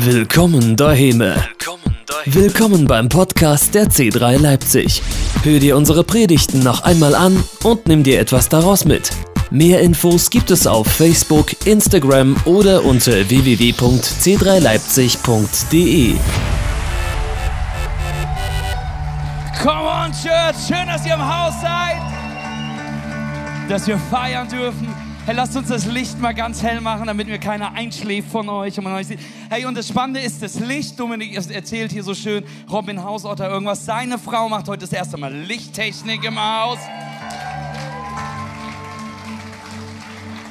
Willkommen daheim. Willkommen beim Podcast der C3 Leipzig. Hör dir unsere Predigten noch einmal an und nimm dir etwas daraus mit. Mehr Infos gibt es auf Facebook, Instagram oder unter www.c3leipzig.de. Come on, Church. Schön, dass ihr im Haus seid. Dass wir feiern dürfen. Hey, lasst uns das Licht mal ganz hell machen, damit mir keiner einschläft von euch und man euch sieht. Hey, und das Spannende ist, das Licht, Dominik erzählt hier so schön, Robin Hausotter irgendwas. Seine Frau macht heute das erste Mal Lichttechnik im Haus.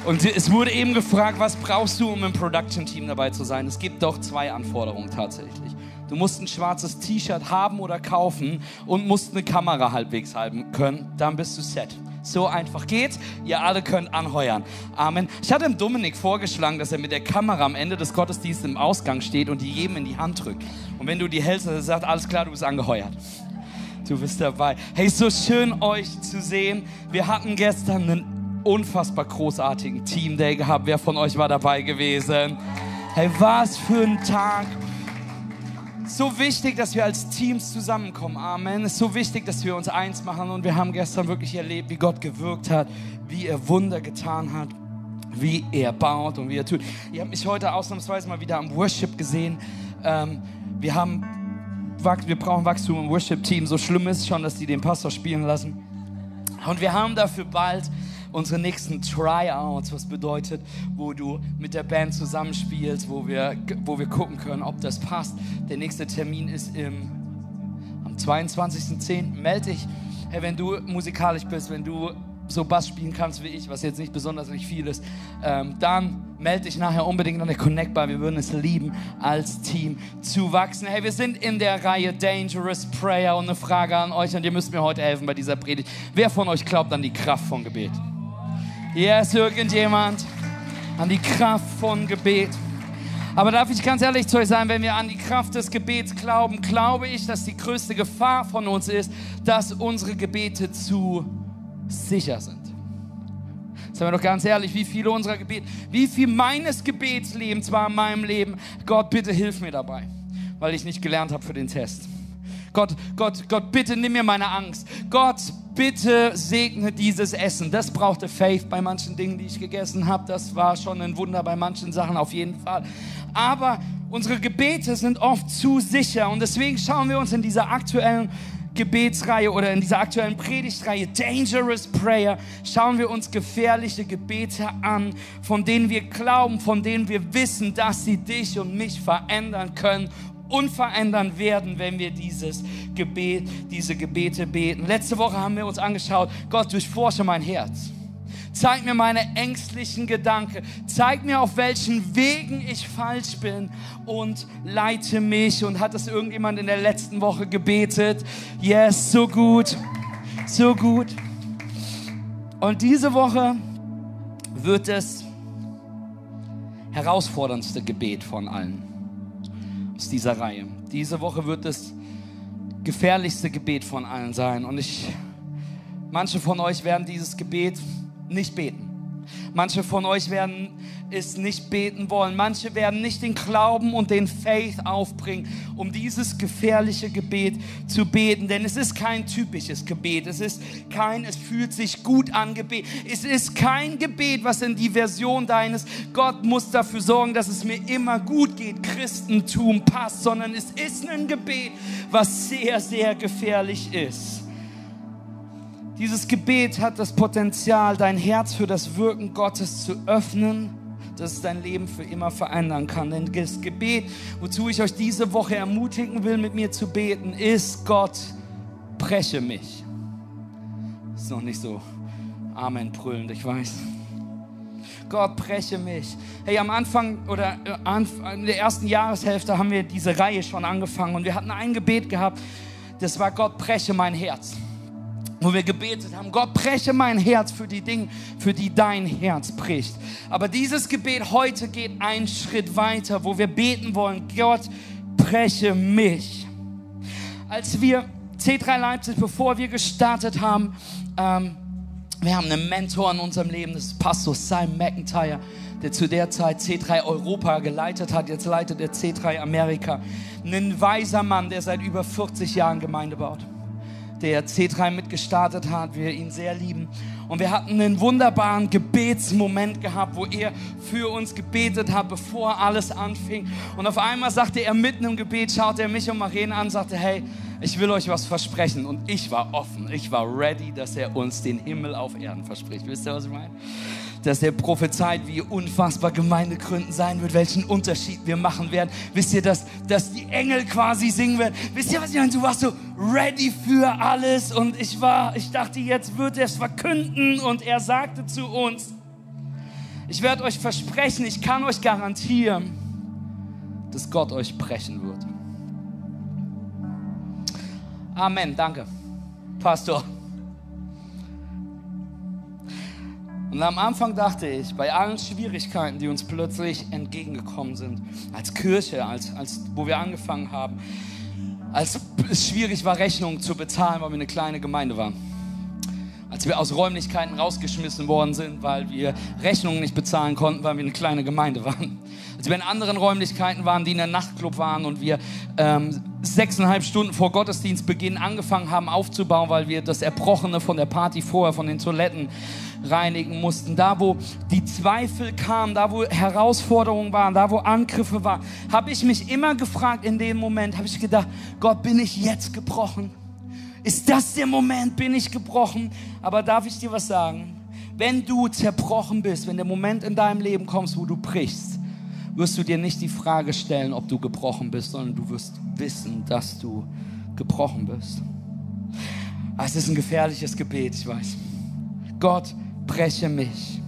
Und es wurde eben gefragt, was brauchst du, um im Production-Team dabei zu sein? Es gibt doch zwei Anforderungen tatsächlich. Du musst ein schwarzes T-Shirt haben oder kaufen und musst eine Kamera halbwegs halten können. Dann bist du set. So einfach geht's. Ihr alle könnt anheuern. Amen. Ich hatte dem Dominik vorgeschlagen, dass er mit der Kamera am Ende des Gottesdienstes im Ausgang steht und die jedem in die Hand drückt. Und wenn du die hältst, dann sagt alles klar, du bist angeheuert. Du bist dabei. Hey, so schön euch zu sehen. Wir hatten gestern einen unfassbar großartigen Team Day gehabt. Wer von euch war dabei gewesen? Hey, was für ein Tag so wichtig, dass wir als Teams zusammenkommen. Amen. Es ist so wichtig, dass wir uns eins machen. Und wir haben gestern wirklich erlebt, wie Gott gewirkt hat, wie er Wunder getan hat, wie er baut und wie er tut. Ihr habt mich heute ausnahmsweise mal wieder am Worship gesehen. Ähm, wir haben, wir brauchen Wachstum im Worship-Team. So schlimm ist schon, dass die den Pastor spielen lassen. Und wir haben dafür bald unsere nächsten Tryouts, was bedeutet, wo du mit der Band zusammenspielst, wo wir, wo wir gucken können, ob das passt. Der nächste Termin ist im, am 22.10. Melde dich, hey, wenn du musikalisch bist, wenn du so Bass spielen kannst wie ich, was jetzt nicht besonders nicht viel ist, ähm, dann melde dich nachher unbedingt an der Connect Bar. Wir würden es lieben, als Team zu wachsen. Hey, wir sind in der Reihe Dangerous Prayer und eine Frage an euch und ihr müsst mir heute helfen bei dieser Predigt. Wer von euch glaubt an die Kraft von Gebet? Yes, irgendjemand an die Kraft von Gebet. Aber darf ich ganz ehrlich zu euch sein, wenn wir an die Kraft des Gebets glauben, glaube ich, dass die größte Gefahr von uns ist, dass unsere Gebete zu sicher sind. Seien wir doch ganz ehrlich, wie viele unserer Gebete, wie viel meines Gebetslebens war in meinem Leben, Gott, bitte hilf mir dabei, weil ich nicht gelernt habe für den Test. Gott, Gott, Gott, bitte nimm mir meine Angst. Gott, bitte segne dieses Essen. Das brauchte Faith bei manchen Dingen, die ich gegessen habe. Das war schon ein Wunder bei manchen Sachen auf jeden Fall. Aber unsere Gebete sind oft zu sicher und deswegen schauen wir uns in dieser aktuellen Gebetsreihe oder in dieser aktuellen Predigtreihe Dangerous Prayer schauen wir uns gefährliche Gebete an, von denen wir glauben, von denen wir wissen, dass sie dich und mich verändern können unverändern werden, wenn wir dieses Gebet, diese Gebete beten. Letzte Woche haben wir uns angeschaut, Gott, durchforsche mein Herz. Zeig mir meine ängstlichen Gedanken. Zeig mir, auf welchen Wegen ich falsch bin und leite mich. Und hat das irgendjemand in der letzten Woche gebetet? Yes, so gut. So gut. Und diese Woche wird das herausforderndste Gebet von allen aus dieser Reihe. Diese Woche wird das gefährlichste Gebet von allen sein. Und ich, manche von euch werden dieses Gebet nicht beten. Manche von euch werden es nicht beten wollen. Manche werden nicht den Glauben und den Faith aufbringen, um dieses gefährliche Gebet zu beten. Denn es ist kein typisches Gebet. Es ist kein, es fühlt sich gut an Gebet. Es ist kein Gebet, was in die Version deines Gott muss dafür sorgen, dass es mir immer gut geht, Christentum passt, sondern es ist ein Gebet, was sehr, sehr gefährlich ist. Dieses Gebet hat das Potenzial, dein Herz für das Wirken Gottes zu öffnen, dass es dein Leben für immer verändern kann. Denn das Gebet, wozu ich euch diese Woche ermutigen will, mit mir zu beten, ist Gott, breche mich. Ist noch nicht so Amen brüllend, ich weiß. Gott, breche mich. Hey, am Anfang oder äh, in der ersten Jahreshälfte haben wir diese Reihe schon angefangen und wir hatten ein Gebet gehabt, das war Gott, breche mein Herz wo wir gebetet haben, Gott breche mein Herz für die Dinge, für die dein Herz bricht. Aber dieses Gebet heute geht einen Schritt weiter, wo wir beten wollen, Gott breche mich. Als wir C3 Leipzig, bevor wir gestartet haben, ähm, wir haben einen Mentor in unserem Leben, das ist Pastor Simon McIntyre. der zu der Zeit C3 Europa geleitet hat. Jetzt leitet er C3 Amerika. Ein weiser Mann, der seit über 40 Jahren Gemeinde baut. Der C3 mitgestartet hat, wir ihn sehr lieben. Und wir hatten einen wunderbaren Gebetsmoment gehabt, wo er für uns gebetet hat, bevor alles anfing. Und auf einmal sagte er mitten im Gebet, schaute er mich und Maren an, sagte, hey, ich will euch was versprechen. Und ich war offen, ich war ready, dass er uns den Himmel auf Erden verspricht. Wisst ihr, was ich meine? Dass er prophezeit, wie unfassbar Gemeindegründen sein wird, welchen Unterschied wir machen werden. Wisst ihr, dass, dass die Engel quasi singen werden? Wisst ihr, was ich meine? Du warst so ready für alles und ich war, ich dachte, jetzt wird er es verkünden und er sagte zu uns, ich werde euch versprechen, ich kann euch garantieren, dass Gott euch brechen wird. Amen, danke, Pastor. Und am Anfang dachte ich, bei allen Schwierigkeiten, die uns plötzlich entgegengekommen sind, als Kirche, als, als, wo wir angefangen haben, als es schwierig war, Rechnungen zu bezahlen, weil wir eine kleine Gemeinde waren. Als wir aus Räumlichkeiten rausgeschmissen worden sind, weil wir Rechnungen nicht bezahlen konnten, weil wir eine kleine Gemeinde waren. Als wir in anderen Räumlichkeiten waren, die in einem Nachtclub waren und wir ähm, sechseinhalb Stunden vor Gottesdienstbeginn angefangen haben aufzubauen, weil wir das Erbrochene von der Party vorher, von den Toiletten reinigen mussten. Da, wo die Zweifel kamen, da, wo Herausforderungen waren, da, wo Angriffe waren, habe ich mich immer gefragt in dem Moment, habe ich gedacht, Gott, bin ich jetzt gebrochen? Ist das der Moment, bin ich gebrochen? Aber darf ich dir was sagen? Wenn du zerbrochen bist, wenn der Moment in deinem Leben kommt, wo du brichst, wirst du dir nicht die Frage stellen, ob du gebrochen bist, sondern du wirst wissen, dass du gebrochen bist. Ah, es ist ein gefährliches Gebet, ich weiß. Gott, breche mich.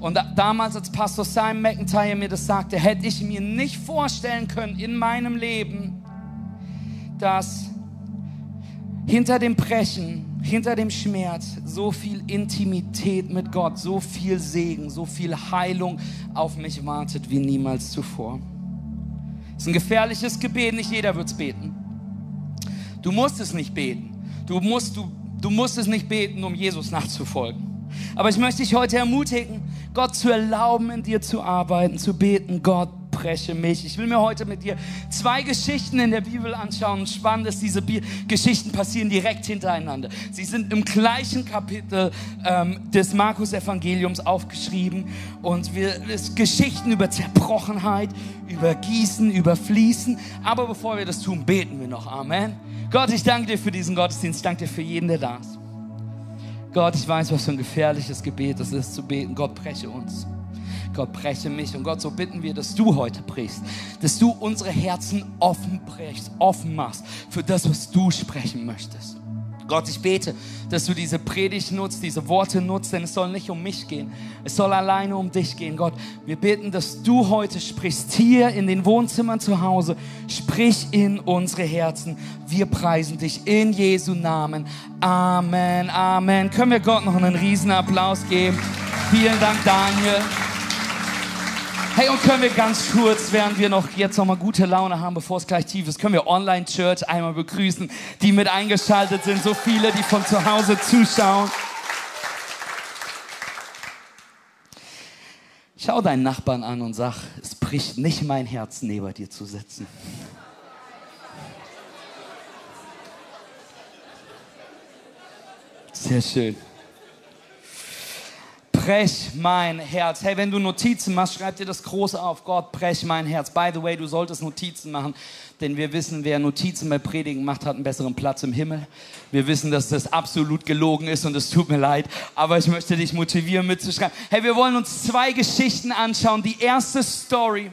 Und da, damals, als Pastor Simon McIntyre mir das sagte, hätte ich mir nicht vorstellen können in meinem Leben, dass hinter dem Brechen, hinter dem Schmerz so viel Intimität mit Gott, so viel Segen, so viel Heilung auf mich wartet wie niemals zuvor. Es ist ein gefährliches Gebet, nicht jeder wird es beten. Du musst es nicht beten. Du musst, du, du musst es nicht beten, um Jesus nachzufolgen. Aber ich möchte dich heute ermutigen, Gott zu erlauben, in dir zu arbeiten, zu beten. Gott, breche mich. Ich will mir heute mit dir zwei Geschichten in der Bibel anschauen. Spannend ist, diese Bi Geschichten passieren direkt hintereinander. Sie sind im gleichen Kapitel ähm, des Markus-Evangeliums aufgeschrieben. Und wir, es Geschichten über Zerbrochenheit, über Gießen, über Fließen. Aber bevor wir das tun, beten wir noch. Amen. Gott, ich danke dir für diesen Gottesdienst. Ich danke dir für jeden, der da ist. Gott, ich weiß, was für ein gefährliches Gebet es ist zu beten. Gott, breche uns. Gott, breche mich. Und Gott, so bitten wir, dass du heute brichst, dass du unsere Herzen offen brichst, offen machst für das, was du sprechen möchtest. Gott, ich bete, dass du diese Predigt nutzt, diese Worte nutzt, denn es soll nicht um mich gehen. Es soll alleine um dich gehen. Gott, wir beten, dass du heute sprichst hier in den Wohnzimmern zu Hause. Sprich in unsere Herzen. Wir preisen dich in Jesu Namen. Amen, Amen. Können wir Gott noch einen riesen Applaus geben? Vielen Dank, Daniel. Hey, und können wir ganz kurz, während wir noch jetzt nochmal gute Laune haben, bevor es gleich tief ist, können wir Online Church einmal begrüßen, die mit eingeschaltet sind, so viele, die von zu Hause zuschauen. Schau deinen Nachbarn an und sag, es bricht nicht mein Herz, neben dir zu sitzen. Sehr schön brech mein Herz. Hey, wenn du Notizen machst, schreib dir das große auf. Gott, brech mein Herz. By the way, du solltest Notizen machen, denn wir wissen, wer Notizen bei Predigen macht, hat einen besseren Platz im Himmel. Wir wissen, dass das absolut gelogen ist und es tut mir leid, aber ich möchte dich motivieren mitzuschreiben. Hey, wir wollen uns zwei Geschichten anschauen. Die erste Story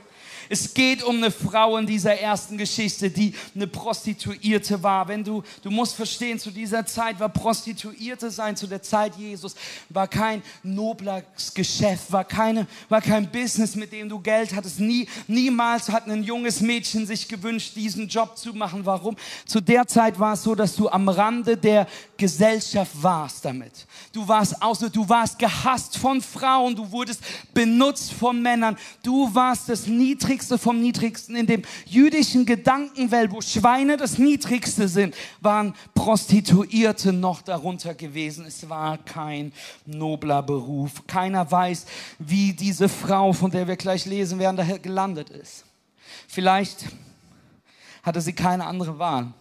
es geht um eine Frau in dieser ersten Geschichte, die eine Prostituierte war. Wenn du, du musst verstehen, zu dieser Zeit war Prostituierte sein, zu der Zeit Jesus, war kein nobles Geschäft, war, keine, war kein Business, mit dem du Geld hattest. Nie, niemals hat ein junges Mädchen sich gewünscht, diesen Job zu machen. Warum? Zu der Zeit war es so, dass du am Rande der Gesellschaft warst damit. Du warst außer, du warst gehasst von Frauen, du wurdest benutzt von Männern, du warst das niedrigste Niedrigste vom Niedrigsten. In dem jüdischen Gedankenwelt, wo Schweine das Niedrigste sind, waren Prostituierte noch darunter gewesen. Es war kein nobler Beruf. Keiner weiß, wie diese Frau, von der wir gleich lesen werden, daher gelandet ist. Vielleicht hatte sie keine andere Wahl,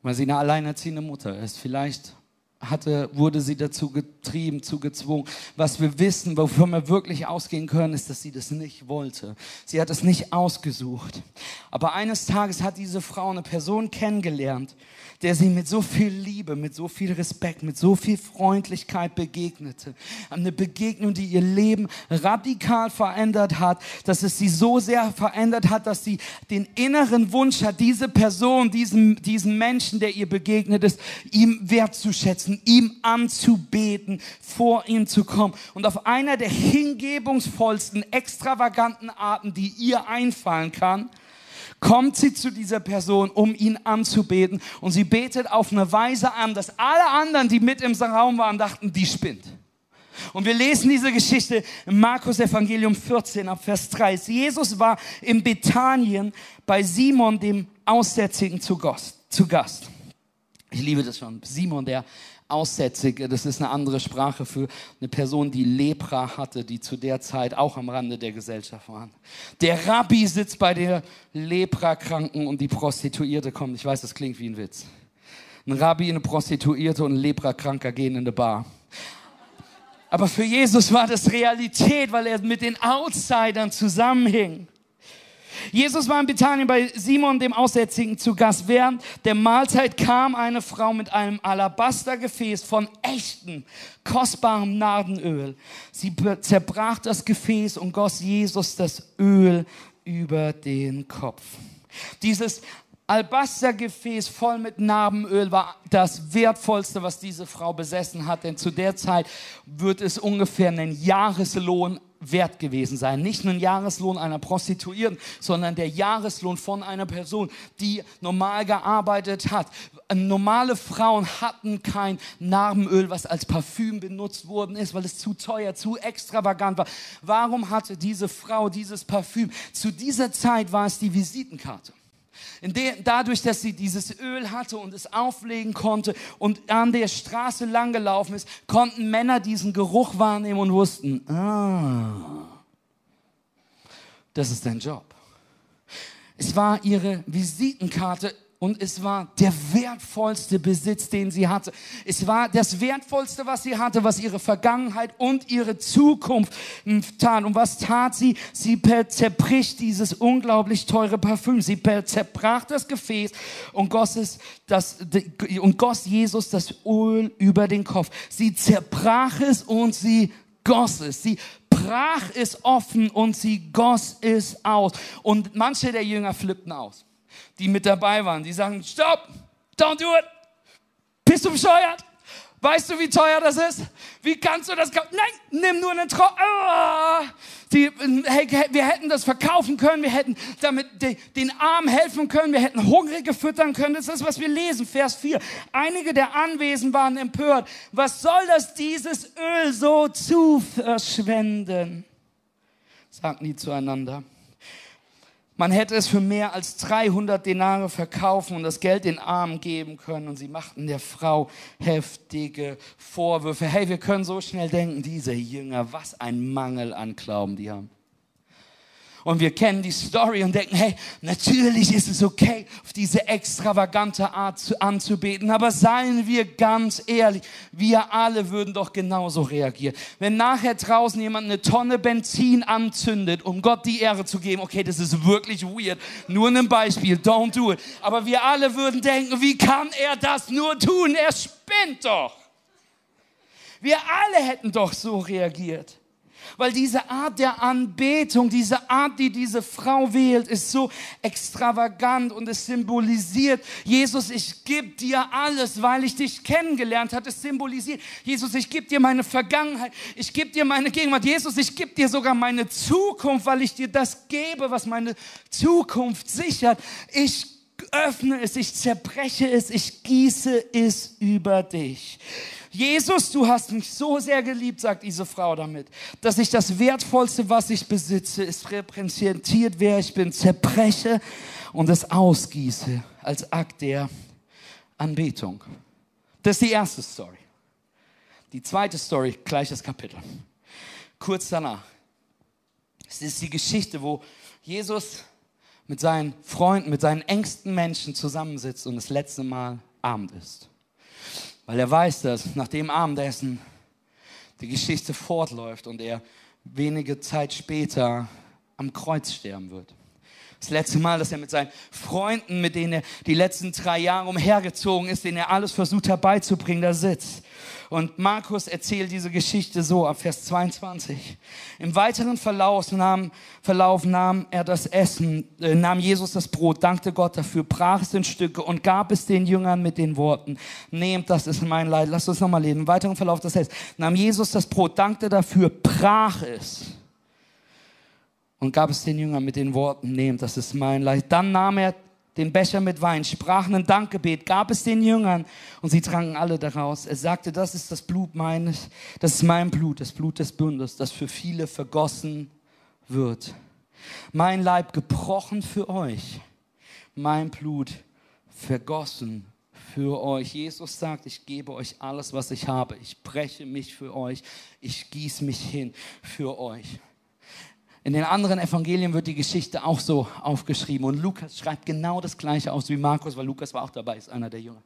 weil sie eine alleinerziehende Mutter ist. Vielleicht hatte, wurde sie dazu getrieben, zu gezwungen. Was wir wissen, wovon wir wirklich ausgehen können, ist, dass sie das nicht wollte. Sie hat es nicht ausgesucht. Aber eines Tages hat diese Frau eine Person kennengelernt, der sie mit so viel Liebe, mit so viel Respekt, mit so viel Freundlichkeit begegnete. Eine Begegnung, die ihr Leben radikal verändert hat, dass es sie so sehr verändert hat, dass sie den inneren Wunsch hat, diese Person, diesen, diesen Menschen, der ihr begegnet ist, ihm wertzuschätzen, ihm anzubeten, vor ihm zu kommen. Und auf einer der hingebungsvollsten, extravaganten Arten, die ihr einfallen kann, kommt sie zu dieser Person, um ihn anzubeten. Und sie betet auf eine Weise an, dass alle anderen, die mit im Raum waren, dachten, die spinnt. Und wir lesen diese Geschichte im Markus Evangelium 14 ab Vers 3. Jesus war in Bethanien bei Simon, dem Aussätzigen, zu Gast. Ich liebe das schon. Simon, der Aussätzige, das ist eine andere Sprache für eine Person, die Lepra hatte, die zu der Zeit auch am Rande der Gesellschaft waren. Der Rabbi sitzt bei der Leprakranken und die Prostituierte kommt. Ich weiß, das klingt wie ein Witz. Ein Rabbi, eine Prostituierte und ein Leprakranker gehen in eine Bar. Aber für Jesus war das Realität, weil er mit den Outsidern zusammenhing. Jesus war in Bethanien bei Simon, dem Aussätzigen, zu Gast. Während der Mahlzeit kam eine Frau mit einem Alabastergefäß von echtem, kostbarem Nardenöl. Sie zerbrach das Gefäß und goss Jesus das Öl über den Kopf. Dieses Alabastergefäß voll mit Narbenöl war das wertvollste, was diese Frau besessen hat, denn zu der Zeit wird es ungefähr einen Jahreslohn wert gewesen sein. Nicht nur ein Jahreslohn einer Prostituierten, sondern der Jahreslohn von einer Person, die normal gearbeitet hat. Normale Frauen hatten kein Narbenöl, was als Parfüm benutzt worden ist, weil es zu teuer, zu extravagant war. Warum hatte diese Frau dieses Parfüm? Zu dieser Zeit war es die Visitenkarte. Der, dadurch, dass sie dieses Öl hatte und es auflegen konnte und an der Straße langgelaufen ist, konnten Männer diesen Geruch wahrnehmen und wussten, ah, das ist dein Job. Es war ihre Visitenkarte und es war der wertvollste Besitz, den sie hatte. Es war das wertvollste, was sie hatte, was ihre Vergangenheit und ihre Zukunft tat. Und was tat sie? Sie zerbricht dieses unglaublich teure Parfüm. Sie zerbrach das Gefäß und goss es, das, und goss Jesus das Öl über den Kopf. Sie zerbrach es und sie goss es. Sie brach es offen und sie goss es aus. Und manche der Jünger flippten aus die mit dabei waren. Die sagen, stopp, don't do it. Bist du bescheuert? Weißt du, wie teuer das ist? Wie kannst du das kaufen? Nein, nimm nur einen Tro oh. die, hey, wir hätten das verkaufen können, wir hätten damit den Armen helfen können, wir hätten Hungrige füttern können. Das ist, was wir lesen, Vers 4. Einige der Anwesen waren empört. Was soll das, dieses Öl so zu verschwenden? Sagten die zueinander. Man hätte es für mehr als 300 Denare verkaufen und das Geld den Armen geben können. Und sie machten der Frau heftige Vorwürfe. Hey, wir können so schnell denken, diese Jünger, was ein Mangel an Glauben die haben und wir kennen die Story und denken, hey, natürlich ist es okay, auf diese extravagante Art zu, anzubeten, aber seien wir ganz ehrlich, wir alle würden doch genauso reagieren. Wenn nachher draußen jemand eine Tonne Benzin anzündet, um Gott die Ehre zu geben, okay, das ist wirklich weird, nur ein Beispiel, don't do it, aber wir alle würden denken, wie kann er das nur tun? Er spinnt doch. Wir alle hätten doch so reagiert. Weil diese Art der Anbetung, diese Art, die diese Frau wählt, ist so extravagant und es symbolisiert, Jesus, ich gebe dir alles, weil ich dich kennengelernt habe. Es symbolisiert, Jesus, ich gebe dir meine Vergangenheit, ich gebe dir meine Gegenwart. Jesus, ich gebe dir sogar meine Zukunft, weil ich dir das gebe, was meine Zukunft sichert. Ich öffne es, ich zerbreche es, ich gieße es über dich. Jesus, du hast mich so sehr geliebt, sagt diese Frau damit, dass ich das Wertvollste, was ich besitze, ist repräsentiert, wer ich bin, zerbreche und es ausgieße als Akt der Anbetung. Das ist die erste Story. Die zweite Story, gleiches Kapitel. Kurz danach. Es ist die Geschichte, wo Jesus mit seinen Freunden, mit seinen engsten Menschen zusammensitzt und das letzte Mal Abend ist. Weil er weiß, dass nach dem Abendessen die Geschichte fortläuft und er wenige Zeit später am Kreuz sterben wird. Das letzte Mal, dass er mit seinen Freunden, mit denen er die letzten drei Jahre umhergezogen ist, denen er alles versucht herbeizubringen, da sitzt. Und Markus erzählt diese Geschichte so ab Vers 22. Im weiteren Verlauf nahm, Verlauf nahm er das Essen, äh, nahm Jesus das Brot, dankte Gott dafür, brach es in Stücke und gab es den Jüngern mit den Worten, nehmt, das ist mein Leid. Lasst uns nochmal lesen. Im weiteren Verlauf das Essen nahm Jesus das Brot, dankte dafür, brach es und gab es den Jüngern mit den Worten, nehmt, das ist mein Leid. Dann nahm er den Becher mit Wein, sprach ein Dankgebet, gab es den Jüngern und sie tranken alle daraus. Er sagte, das ist das Blut meines, das ist mein Blut, das Blut des Bundes, das für viele vergossen wird. Mein Leib gebrochen für euch, mein Blut vergossen für euch. Jesus sagt, ich gebe euch alles, was ich habe. Ich breche mich für euch, ich gieße mich hin für euch. In den anderen Evangelien wird die Geschichte auch so aufgeschrieben. Und Lukas schreibt genau das Gleiche aus wie Markus, weil Lukas war auch dabei, ist einer der Jünger.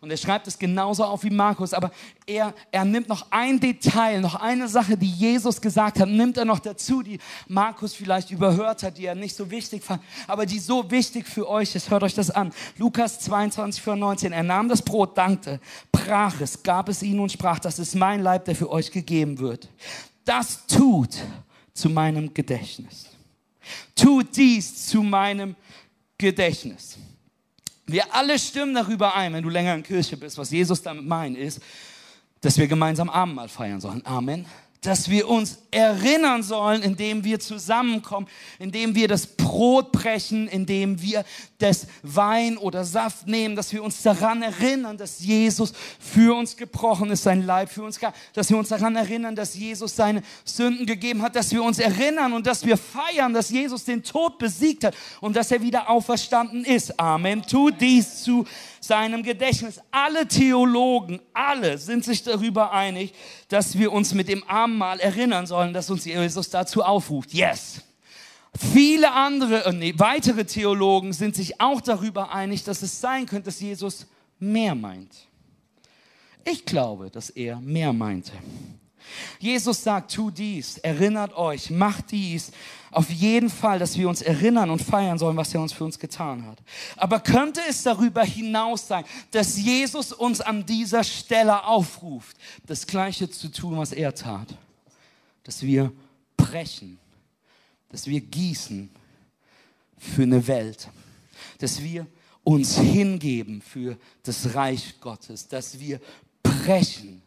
Und er schreibt es genauso auf wie Markus, aber er, er nimmt noch ein Detail, noch eine Sache, die Jesus gesagt hat, nimmt er noch dazu, die Markus vielleicht überhört hat, die er nicht so wichtig fand, aber die so wichtig für euch ist. Hört euch das an. Lukas 22, Vers 19. Er nahm das Brot, dankte, brach es, gab es ihnen und sprach, das ist mein Leib, der für euch gegeben wird. Das tut zu meinem Gedächtnis. Tut dies zu meinem Gedächtnis. Wir alle stimmen darüber ein, wenn du länger in Kirche bist, was Jesus damit meint, ist, dass wir gemeinsam Abendmahl feiern sollen. Amen dass wir uns erinnern sollen, indem wir zusammenkommen, indem wir das Brot brechen, indem wir das Wein oder Saft nehmen, dass wir uns daran erinnern, dass Jesus für uns gebrochen ist, sein Leib für uns gab, dass wir uns daran erinnern, dass Jesus seine Sünden gegeben hat, dass wir uns erinnern und dass wir feiern, dass Jesus den Tod besiegt hat und dass er wieder auferstanden ist. Amen. Tu dies zu seinem Gedächtnis. Alle Theologen, alle sind sich darüber einig, dass wir uns mit dem Abendmahl erinnern sollen, dass uns Jesus dazu aufruft. Yes. Viele andere, äh, nee, weitere Theologen sind sich auch darüber einig, dass es sein könnte, dass Jesus mehr meint. Ich glaube, dass er mehr meinte. Jesus sagt, tu dies, erinnert euch, macht dies. Auf jeden Fall, dass wir uns erinnern und feiern sollen, was er uns für uns getan hat. Aber könnte es darüber hinaus sein, dass Jesus uns an dieser Stelle aufruft, das Gleiche zu tun, was er tat? Dass wir brechen, dass wir gießen für eine Welt, dass wir uns hingeben für das Reich Gottes, dass wir brechen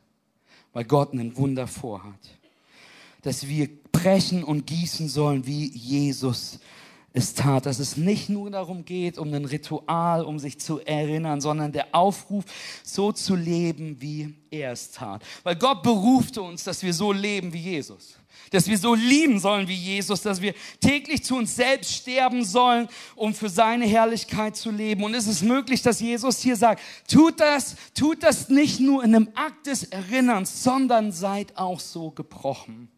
weil Gott ein Wunder vorhat. Dass wir brechen und gießen sollen, wie Jesus es tat. Dass es nicht nur darum geht, um ein Ritual, um sich zu erinnern, sondern der Aufruf, so zu leben, wie er es tat. Weil Gott berufte uns, dass wir so leben wie Jesus dass wir so lieben sollen wie Jesus, dass wir täglich zu uns selbst sterben sollen, um für seine Herrlichkeit zu leben. Und ist es möglich, dass Jesus hier sagt, tut das, tut das nicht nur in einem Akt des Erinnerns, sondern seid auch so gebrochen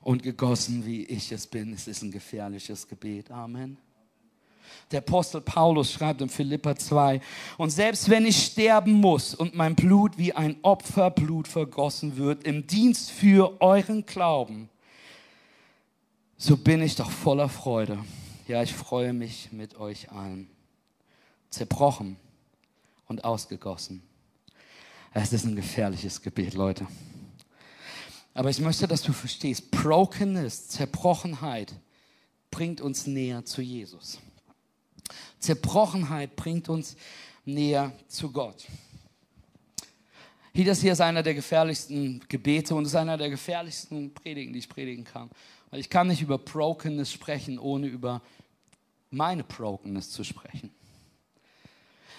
und gegossen, wie ich es bin. Es ist ein gefährliches Gebet. Amen. Der Apostel Paulus schreibt in Philippa 2, und selbst wenn ich sterben muss und mein Blut wie ein Opferblut vergossen wird im Dienst für euren Glauben, so bin ich doch voller Freude. Ja, ich freue mich mit euch allen. Zerbrochen und ausgegossen. Es ist ein gefährliches Gebet, Leute. Aber ich möchte, dass du verstehst, Brokenness, Zerbrochenheit bringt uns näher zu Jesus. Zerbrochenheit bringt uns näher zu Gott. Hier, das hier ist einer der gefährlichsten Gebete und ist einer der gefährlichsten Predigen, die ich predigen kann. Weil ich kann nicht über Brokenness sprechen, ohne über meine Brokenness zu sprechen.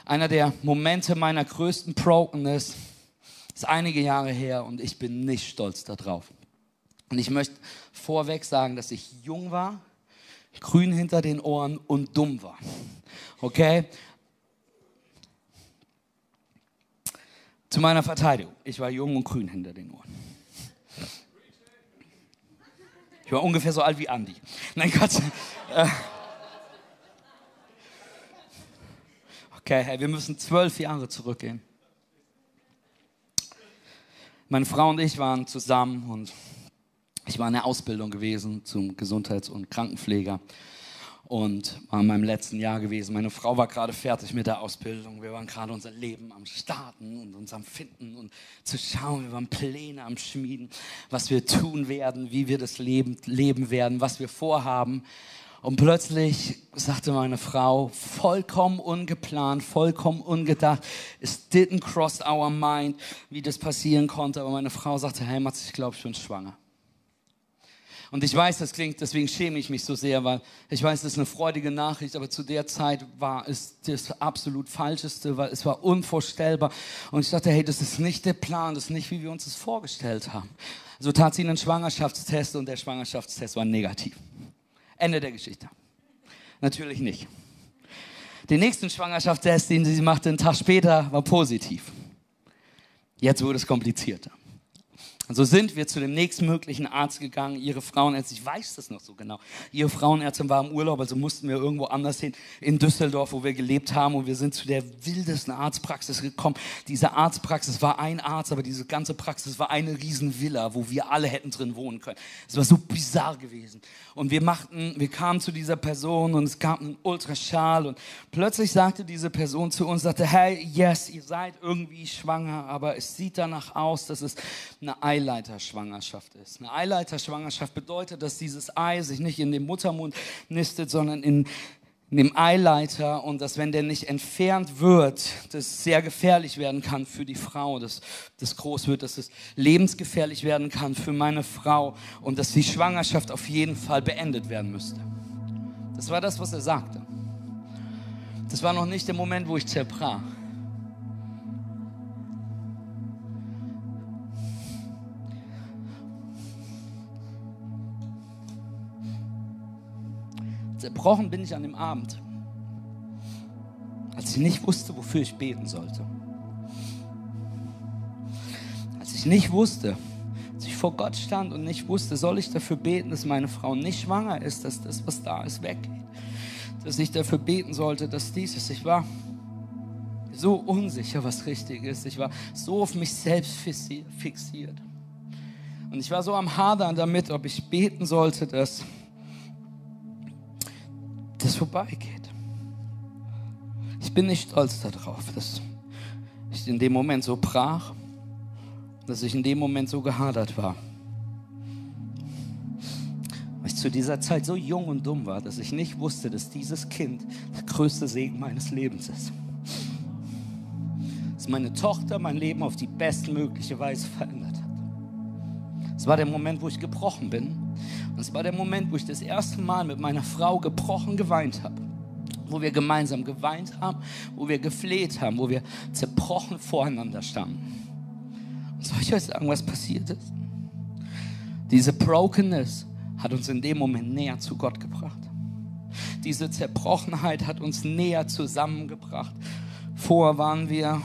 Einer der Momente meiner größten Brokenness ist einige Jahre her und ich bin nicht stolz darauf. Und ich möchte vorweg sagen, dass ich jung war, grün hinter den Ohren und dumm war. Okay? Zu meiner Verteidigung. Ich war jung und grün hinter den Ohren. Ich war ungefähr so alt wie Andi. Nein, Gott. Äh. Okay, hey, wir müssen zwölf Jahre zurückgehen. Meine Frau und ich waren zusammen und ich war in der Ausbildung gewesen zum Gesundheits- und Krankenpfleger und war in meinem letzten Jahr gewesen. Meine Frau war gerade fertig mit der Ausbildung. Wir waren gerade unser Leben am Starten und uns am Finden und zu schauen. Wir waren Pläne am Schmieden, was wir tun werden, wie wir das Leben leben werden, was wir vorhaben. Und plötzlich sagte meine Frau, vollkommen ungeplant, vollkommen ungedacht, es didn't cross our mind, wie das passieren konnte. Aber meine Frau sagte, hey Mats, ich glaube, ich bin schwanger. Und ich weiß, das klingt, deswegen schäme ich mich so sehr, weil ich weiß, das ist eine freudige Nachricht, aber zu der Zeit war es das absolut Falscheste, weil es war unvorstellbar. Und ich dachte, hey, das ist nicht der Plan, das ist nicht, wie wir uns das vorgestellt haben. So tat sie einen Schwangerschaftstest und der Schwangerschaftstest war negativ. Ende der Geschichte. Natürlich nicht. Den nächsten Schwangerschaftstest, den sie machte, einen Tag später, war positiv. Jetzt wurde es komplizierter. So sind wir zu dem nächstmöglichen Arzt gegangen. Ihre Frauenärztin, ich weiß das noch so genau. Ihre Frauenärztin war im Urlaub, also mussten wir irgendwo anders hin, in Düsseldorf, wo wir gelebt haben. Und wir sind zu der wildesten Arztpraxis gekommen. Diese Arztpraxis war ein Arzt, aber diese ganze Praxis war eine Riesenvilla, wo wir alle hätten drin wohnen können. Es war so bizarr gewesen. Und wir machten, wir kamen zu dieser Person und es gab einen Ultraschall. Und plötzlich sagte diese Person zu uns, sagte, hey, yes, ihr seid irgendwie schwanger, aber es sieht danach aus, dass es eine Eileiterschwangerschaft ist. Eine Eileiterschwangerschaft bedeutet, dass dieses Ei sich nicht in dem Muttermund nistet, sondern in dem Eileiter und dass, wenn der nicht entfernt wird, das sehr gefährlich werden kann für die Frau, dass das groß wird, dass es lebensgefährlich werden kann für meine Frau und dass die Schwangerschaft auf jeden Fall beendet werden müsste. Das war das, was er sagte. Das war noch nicht der Moment, wo ich zerbrach. Zerbrochen bin ich an dem Abend, als ich nicht wusste, wofür ich beten sollte. Als ich nicht wusste, als ich vor Gott stand und nicht wusste, soll ich dafür beten, dass meine Frau nicht schwanger ist, dass das, was da ist, weggeht. Dass ich dafür beten sollte, dass dies ist. Ich war so unsicher, was richtig ist. Ich war so auf mich selbst fixiert. Und ich war so am Hadern damit, ob ich beten sollte, dass das vorbeigeht. Ich bin nicht stolz darauf, dass ich in dem Moment so brach, dass ich in dem Moment so gehadert war. Weil ich zu dieser Zeit so jung und dumm war, dass ich nicht wusste, dass dieses Kind der größte Segen meines Lebens ist. Dass meine Tochter mein Leben auf die bestmögliche Weise verändert hat. Es war der Moment, wo ich gebrochen bin es war der Moment, wo ich das erste Mal mit meiner Frau gebrochen geweint habe. Wo wir gemeinsam geweint haben, wo wir gefleht haben, wo wir zerbrochen voreinander standen. Und soll ich euch sagen, was passiert ist? Diese Brokenness hat uns in dem Moment näher zu Gott gebracht. Diese Zerbrochenheit hat uns näher zusammengebracht. Vorher waren wir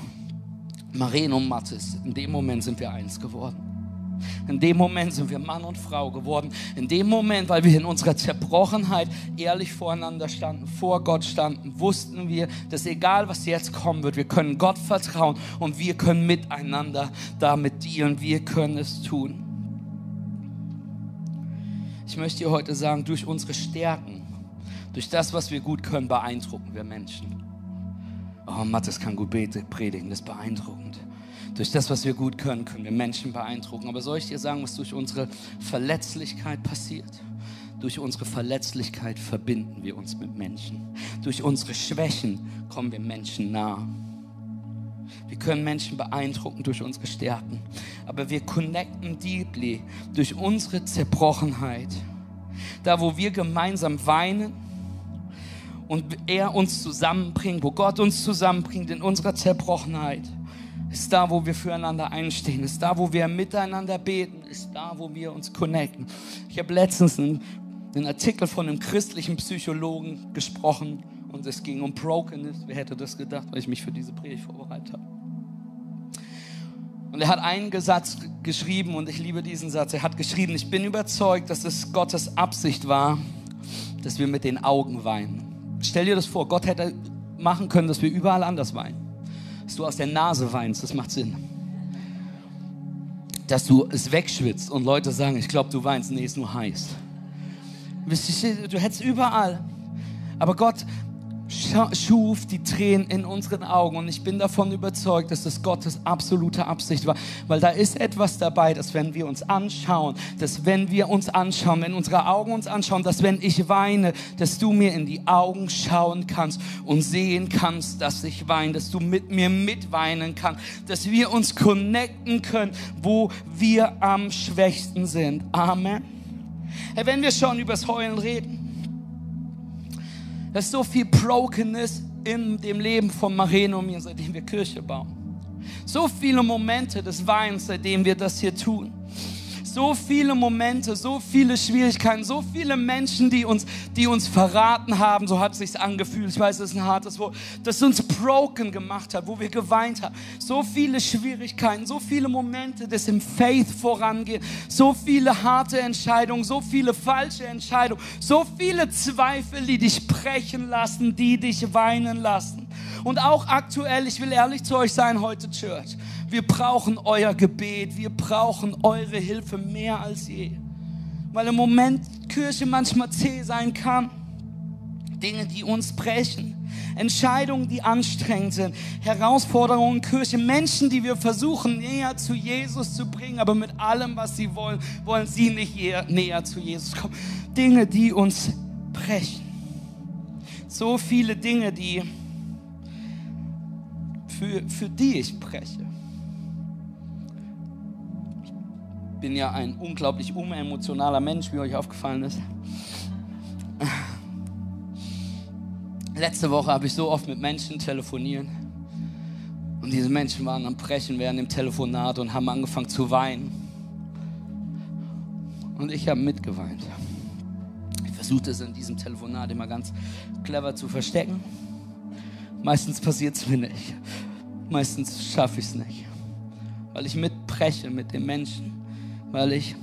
Maren und Mathis. In dem Moment sind wir eins geworden. In dem Moment sind wir Mann und Frau geworden. In dem Moment, weil wir in unserer Zerbrochenheit ehrlich voreinander standen, vor Gott standen, wussten wir, dass egal was jetzt kommen wird, wir können Gott vertrauen und wir können miteinander damit dienen. Wir können es tun. Ich möchte dir heute sagen, durch unsere Stärken, durch das, was wir gut können, beeindrucken wir Menschen. Oh, Matthias kann gut predigen, das ist beeindruckend. Durch das, was wir gut können, können wir Menschen beeindrucken. Aber soll ich dir sagen, was durch unsere Verletzlichkeit passiert? Durch unsere Verletzlichkeit verbinden wir uns mit Menschen. Durch unsere Schwächen kommen wir Menschen nah. Wir können Menschen beeindrucken durch unsere Stärken. Aber wir connecten deeply durch unsere Zerbrochenheit. Da, wo wir gemeinsam weinen, und er uns zusammenbringt, wo Gott uns zusammenbringt in unserer Zerbrochenheit, ist da, wo wir füreinander einstehen, ist da, wo wir miteinander beten, ist da, wo wir uns connecten. Ich habe letztens einen, einen Artikel von einem christlichen Psychologen gesprochen und es ging um Brokenness. Wer hätte das gedacht, weil ich mich für diese Predigt vorbereitet habe? Und er hat einen Satz geschrieben und ich liebe diesen Satz. Er hat geschrieben, ich bin überzeugt, dass es Gottes Absicht war, dass wir mit den Augen weinen. Stell dir das vor, Gott hätte machen können, dass wir überall anders weinen. Dass du aus der Nase weinst, das macht Sinn. Dass du es wegschwitzt und Leute sagen, ich glaube, du weinst, nee, ist nur heiß. Du hättest überall. Aber Gott schuf die Tränen in unseren Augen. Und ich bin davon überzeugt, dass das Gottes absolute Absicht war. Weil da ist etwas dabei, dass wenn wir uns anschauen, dass wenn wir uns anschauen, wenn unsere Augen uns anschauen, dass wenn ich weine, dass du mir in die Augen schauen kannst und sehen kannst, dass ich weine, dass du mit mir mitweinen kannst, dass wir uns connecten können, wo wir am schwächsten sind. Amen. Hey, wenn wir schon übers Heulen reden, da so viel Brokenness in dem Leben von Marene und mir, seitdem wir Kirche bauen. So viele Momente des Weins, seitdem wir das hier tun so viele Momente, so viele Schwierigkeiten, so viele Menschen, die uns, die uns verraten haben, so hat es sich angefühlt, ich weiß, das ist ein hartes Wort, das uns broken gemacht hat, wo wir geweint haben. So viele Schwierigkeiten, so viele Momente des im Faith vorangehen, so viele harte Entscheidungen, so viele falsche Entscheidungen, so viele Zweifel, die dich brechen lassen, die dich weinen lassen. Und auch aktuell, ich will ehrlich zu euch sein heute, Church. Wir brauchen euer Gebet, wir brauchen eure Hilfe mehr als je. Weil im Moment Kirche manchmal zäh sein kann. Dinge, die uns brechen. Entscheidungen, die anstrengend sind. Herausforderungen, Kirche. Menschen, die wir versuchen näher zu Jesus zu bringen, aber mit allem, was sie wollen, wollen sie nicht näher zu Jesus kommen. Dinge, die uns brechen. So viele Dinge, die für, für die ich breche. Bin ja ein unglaublich unemotionaler Mensch, wie euch aufgefallen ist. Letzte Woche habe ich so oft mit Menschen telefoniert. Und diese Menschen waren am Brechen während dem Telefonat und haben angefangen zu weinen. Und ich habe mitgeweint. Ich versuchte es in diesem Telefonat immer ganz clever zu verstecken. Meistens passiert es mir nicht meistens schaffe ich es nicht. Weil ich mitbreche mit den Menschen, weil ich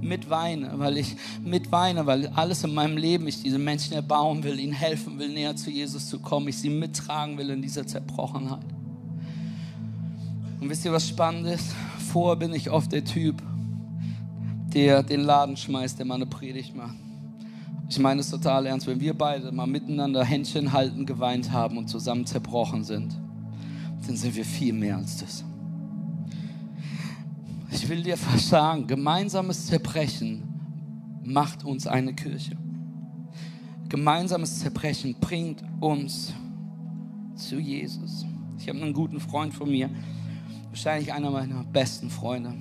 mitweine, weil ich mitweine, weil alles in meinem Leben ich diese Menschen erbauen will, ihnen helfen will, näher zu Jesus zu kommen, ich sie mittragen will in dieser Zerbrochenheit. Und wisst ihr, was spannend ist? Vorher bin ich oft der Typ, der den Laden schmeißt, der mal eine Predigt macht. Ich meine es total ernst, wenn wir beide mal miteinander Händchen halten, geweint haben und zusammen zerbrochen sind dann sind wir viel mehr als das. Ich will dir sagen, gemeinsames Zerbrechen macht uns eine Kirche. Gemeinsames Zerbrechen bringt uns zu Jesus. Ich habe einen guten Freund von mir, wahrscheinlich einer meiner besten Freunde.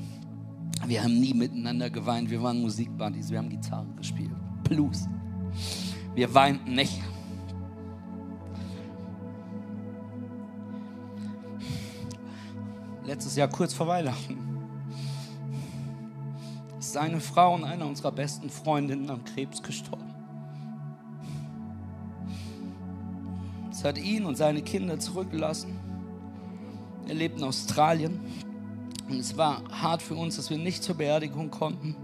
Wir haben nie miteinander geweint, wir waren Musikbuddies, wir haben Gitarre gespielt, Blues. Wir weinten nicht. letztes Jahr kurz vor Weihnachten. Ist seine Frau und einer unserer besten Freundinnen an Krebs gestorben. Es hat ihn und seine Kinder zurückgelassen. Er lebt in Australien. Und es war hart für uns, dass wir nicht zur Beerdigung konnten.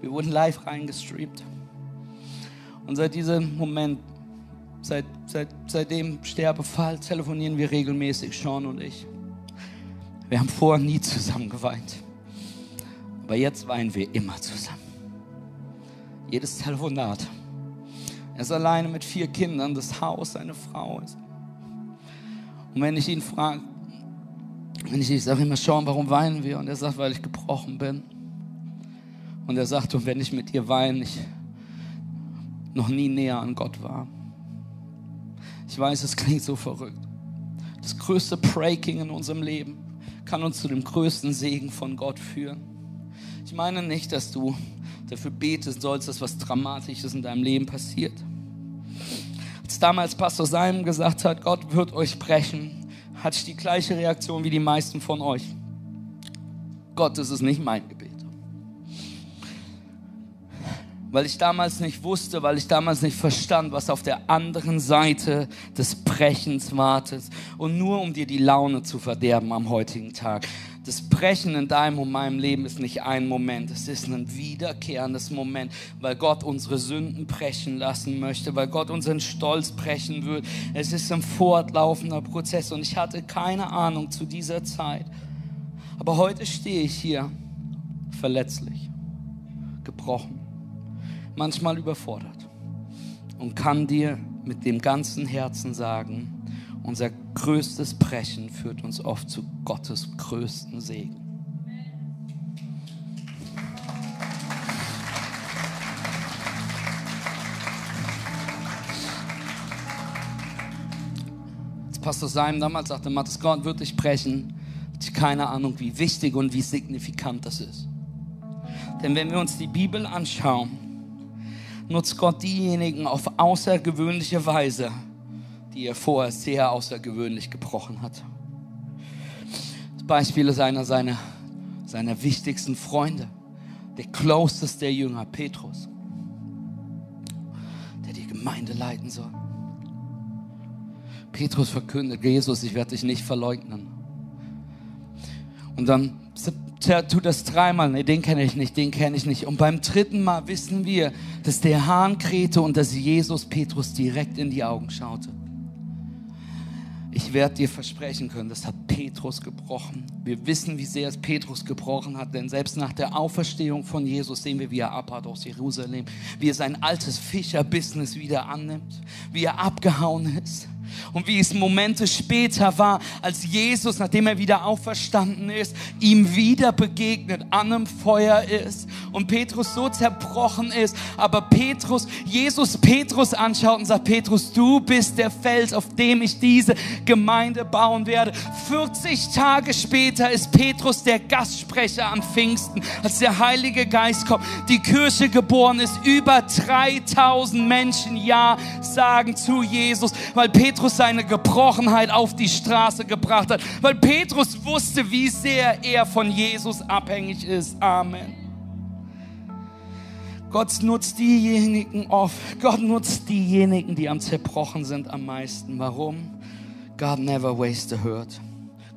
Wir wurden live reingestreamt. Und seit diesem Moment, seit, seit, seit dem Sterbefall, telefonieren wir regelmäßig, Sean und ich. Wir haben vorher nie zusammen geweint. Aber jetzt weinen wir immer zusammen. Jedes Telefonat. Er ist alleine mit vier Kindern, das Haus, seine Frau ist. Und wenn ich ihn frage, wenn ich, ich sage immer, schauen, warum weinen wir? Und er sagt, weil ich gebrochen bin. Und er sagt, und wenn ich mit dir weine, ich noch nie näher an Gott war. Ich weiß, es klingt so verrückt. Das größte Breaking in unserem Leben kann uns zu dem größten Segen von Gott führen. Ich meine nicht, dass du dafür beten sollst, dass was Dramatisches in deinem Leben passiert. Als damals Pastor Simon gesagt hat, Gott wird euch brechen, hatte ich die gleiche Reaktion wie die meisten von euch. Gott, das ist nicht mein Gebet. Weil ich damals nicht wusste, weil ich damals nicht verstand, was auf der anderen Seite des Brechens wartet. Und nur um dir die Laune zu verderben am heutigen Tag. Das Brechen in deinem und meinem Leben ist nicht ein Moment, es ist ein wiederkehrendes Moment, weil Gott unsere Sünden brechen lassen möchte, weil Gott unseren Stolz brechen wird. Es ist ein fortlaufender Prozess und ich hatte keine Ahnung zu dieser Zeit. Aber heute stehe ich hier verletzlich, gebrochen, manchmal überfordert und kann dir mit dem ganzen Herzen sagen, unser größtes Brechen führt uns oft zu Gottes größten Segen. Als Pastor Seim damals sagte, Matthias Gott wird dich brechen, ich keine Ahnung, wie wichtig und wie signifikant das ist. Denn wenn wir uns die Bibel anschauen, nutzt Gott diejenigen auf außergewöhnliche Weise, die er vorher sehr außergewöhnlich gebrochen hat. Das Beispiel ist einer seiner, seiner wichtigsten Freunde, der closest der Jünger, Petrus, der die Gemeinde leiten soll. Petrus verkündet, Jesus, ich werde dich nicht verleugnen. Und dann tut das dreimal, nee, den kenne ich nicht, den kenne ich nicht. Und beim dritten Mal wissen wir, dass der Hahn krähte und dass Jesus Petrus direkt in die Augen schaute. Ich werde dir versprechen können, das hat Petrus gebrochen. Wir wissen, wie sehr es Petrus gebrochen hat, denn selbst nach der Auferstehung von Jesus sehen wir, wie er abhaut aus Jerusalem, wie er sein altes Fischerbusiness wieder annimmt, wie er abgehauen ist und wie es Momente später war, als Jesus, nachdem er wieder auferstanden ist, ihm wieder begegnet, an einem Feuer ist und Petrus so zerbrochen ist, aber Petrus, Jesus Petrus anschaut und sagt, Petrus, du bist der Fels, auf dem ich diese Gemeinde bauen werde. 40 Tage später ist Petrus der Gastsprecher an Pfingsten, als der Heilige Geist kommt, die Kirche geboren ist, über 3000 Menschen Ja sagen zu Jesus, weil Petrus seine Gebrochenheit auf die Straße gebracht hat, weil Petrus wusste, wie sehr er von Jesus abhängig ist. Amen. Gott nutzt diejenigen oft, Gott nutzt diejenigen, die am zerbrochen sind, am meisten. Warum? God never wastes a hurt.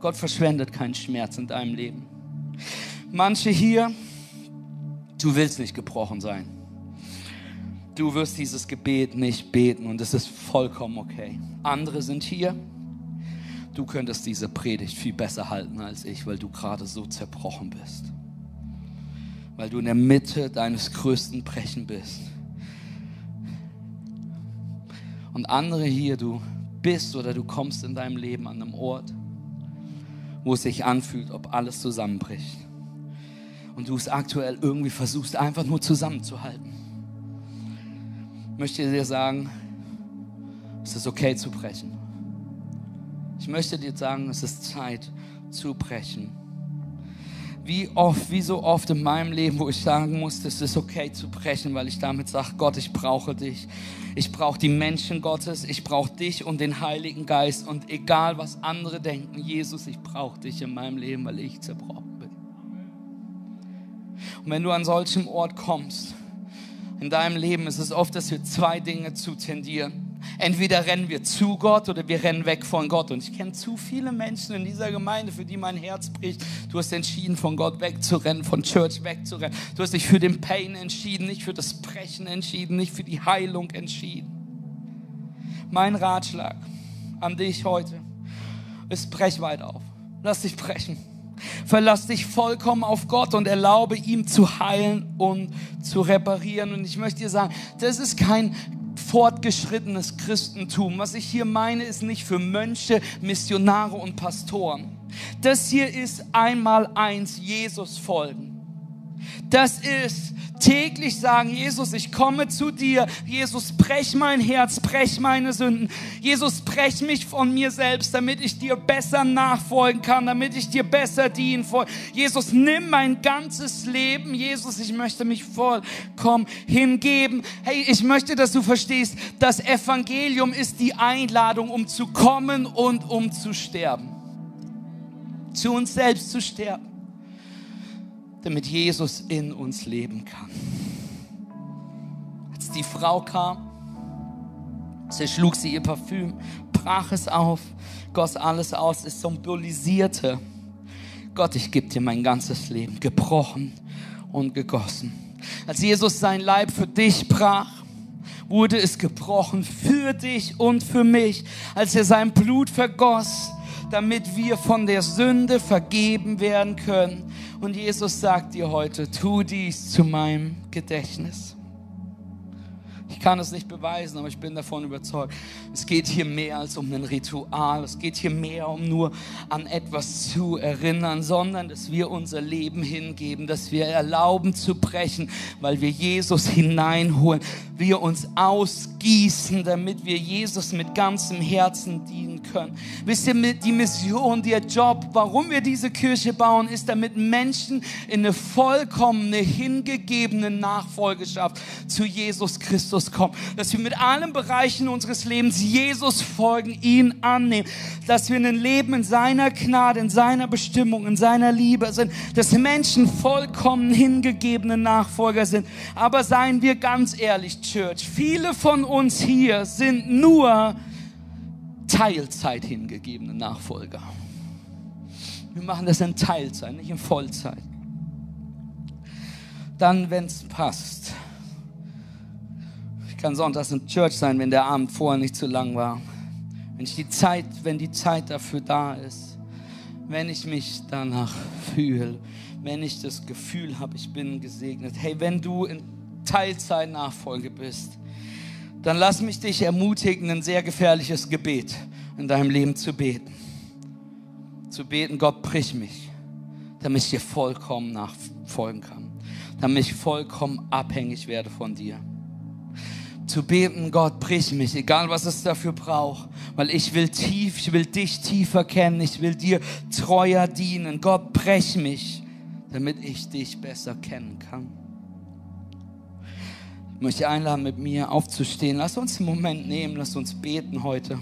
Gott verschwendet keinen Schmerz in deinem Leben. Manche hier, du willst nicht gebrochen sein. Du wirst dieses Gebet nicht beten und es ist vollkommen okay. Andere sind hier. Du könntest diese Predigt viel besser halten als ich, weil du gerade so zerbrochen bist weil du in der Mitte deines größten Brechen bist. Und andere hier, du bist oder du kommst in deinem Leben an einem Ort, wo es sich anfühlt, ob alles zusammenbricht. Und du es aktuell irgendwie versuchst, einfach nur zusammenzuhalten. Ich möchte dir sagen, es ist okay zu brechen. Ich möchte dir sagen, es ist Zeit zu brechen wie oft, wie so oft in meinem Leben, wo ich sagen musste, es ist okay zu brechen, weil ich damit sage, Gott, ich brauche dich. Ich brauche die Menschen Gottes, ich brauche dich und den Heiligen Geist. Und egal, was andere denken, Jesus, ich brauche dich in meinem Leben, weil ich zerbrochen bin. Und wenn du an solchem Ort kommst, in deinem Leben ist es oft, dass wir zwei Dinge zu tendieren. Entweder rennen wir zu Gott oder wir rennen weg von Gott. Und ich kenne zu viele Menschen in dieser Gemeinde, für die mein Herz bricht. Du hast entschieden, von Gott wegzurennen, von Church wegzurennen. Du hast dich für den Pain entschieden, nicht für das Brechen entschieden, nicht für die Heilung entschieden. Mein Ratschlag an dich heute ist, brech weit auf. Lass dich brechen. Verlass dich vollkommen auf Gott und erlaube ihm zu heilen und zu reparieren. Und ich möchte dir sagen, das ist kein fortgeschrittenes Christentum. Was ich hier meine, ist nicht für Mönche, Missionare und Pastoren. Das hier ist einmal eins Jesus folgen. Das ist täglich sagen, Jesus, ich komme zu dir. Jesus, brech mein Herz, brech meine Sünden. Jesus, brech mich von mir selbst, damit ich dir besser nachfolgen kann, damit ich dir besser dienen kann. Jesus, nimm mein ganzes Leben. Jesus, ich möchte mich vollkommen hingeben. Hey, ich möchte, dass du verstehst, das Evangelium ist die Einladung, um zu kommen und um zu sterben. Zu uns selbst zu sterben damit Jesus in uns leben kann. Als die Frau kam, zerschlug sie ihr Parfüm, brach es auf, goss alles aus, es symbolisierte, Gott, ich gebe dir mein ganzes Leben, gebrochen und gegossen. Als Jesus sein Leib für dich brach, wurde es gebrochen für dich und für mich. Als er sein Blut vergoss, damit wir von der Sünde vergeben werden können. Und Jesus sagt dir heute, tu dies zu meinem Gedächtnis. Kann es nicht beweisen, aber ich bin davon überzeugt. Es geht hier mehr als um ein Ritual. Es geht hier mehr um nur an etwas zu erinnern, sondern dass wir unser Leben hingeben, dass wir erlauben zu brechen, weil wir Jesus hineinholen, wir uns ausgießen, damit wir Jesus mit ganzem Herzen dienen können. Wisst ihr, die Mission, der Job, warum wir diese Kirche bauen, ist, damit Menschen in eine vollkommene, hingegebene Nachfolgeschaft zu Jesus Christus kommen, dass wir mit allen Bereichen unseres Lebens Jesus folgen, ihn annehmen, dass wir ein Leben in seiner Gnade, in seiner Bestimmung, in seiner Liebe sind, dass Menschen vollkommen hingegebene Nachfolger sind. Aber seien wir ganz ehrlich, Church, viele von uns hier sind nur Teilzeit hingegebene Nachfolger. Wir machen das in Teilzeit, nicht in Vollzeit. Dann, wenn es passt kann sonntags in Church sein, wenn der Abend vorher nicht zu lang war. Wenn ich die Zeit, wenn die Zeit dafür da ist. Wenn ich mich danach fühle. Wenn ich das Gefühl habe, ich bin gesegnet. Hey, wenn du in Teilzeit Nachfolge bist, dann lass mich dich ermutigen, ein sehr gefährliches Gebet in deinem Leben zu beten. Zu beten, Gott, brich mich, damit ich dir vollkommen nachfolgen kann, damit ich vollkommen abhängig werde von dir zu beten, Gott, brich mich, egal was es dafür braucht, weil ich will tief, ich will dich tiefer kennen, ich will dir treuer dienen. Gott, brech mich, damit ich dich besser kennen kann. Ich möchte einladen, mit mir aufzustehen. Lass uns einen Moment nehmen, lass uns beten heute.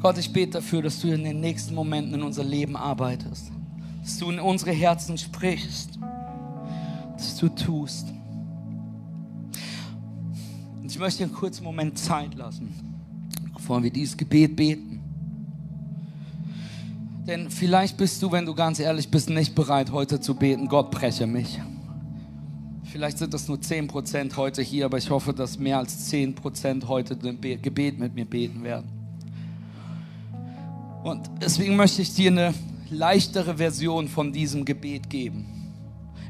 Gott, ich bete dafür, dass du in den nächsten Momenten in unser Leben arbeitest dass du in unsere Herzen sprichst, dass du tust. Und ich möchte einen kurzen Moment Zeit lassen, bevor wir dieses Gebet beten. Denn vielleicht bist du, wenn du ganz ehrlich bist, nicht bereit, heute zu beten, Gott breche mich. Vielleicht sind das nur 10% heute hier, aber ich hoffe, dass mehr als 10% heute Gebet mit mir beten werden. Und deswegen möchte ich dir eine leichtere Version von diesem Gebet geben.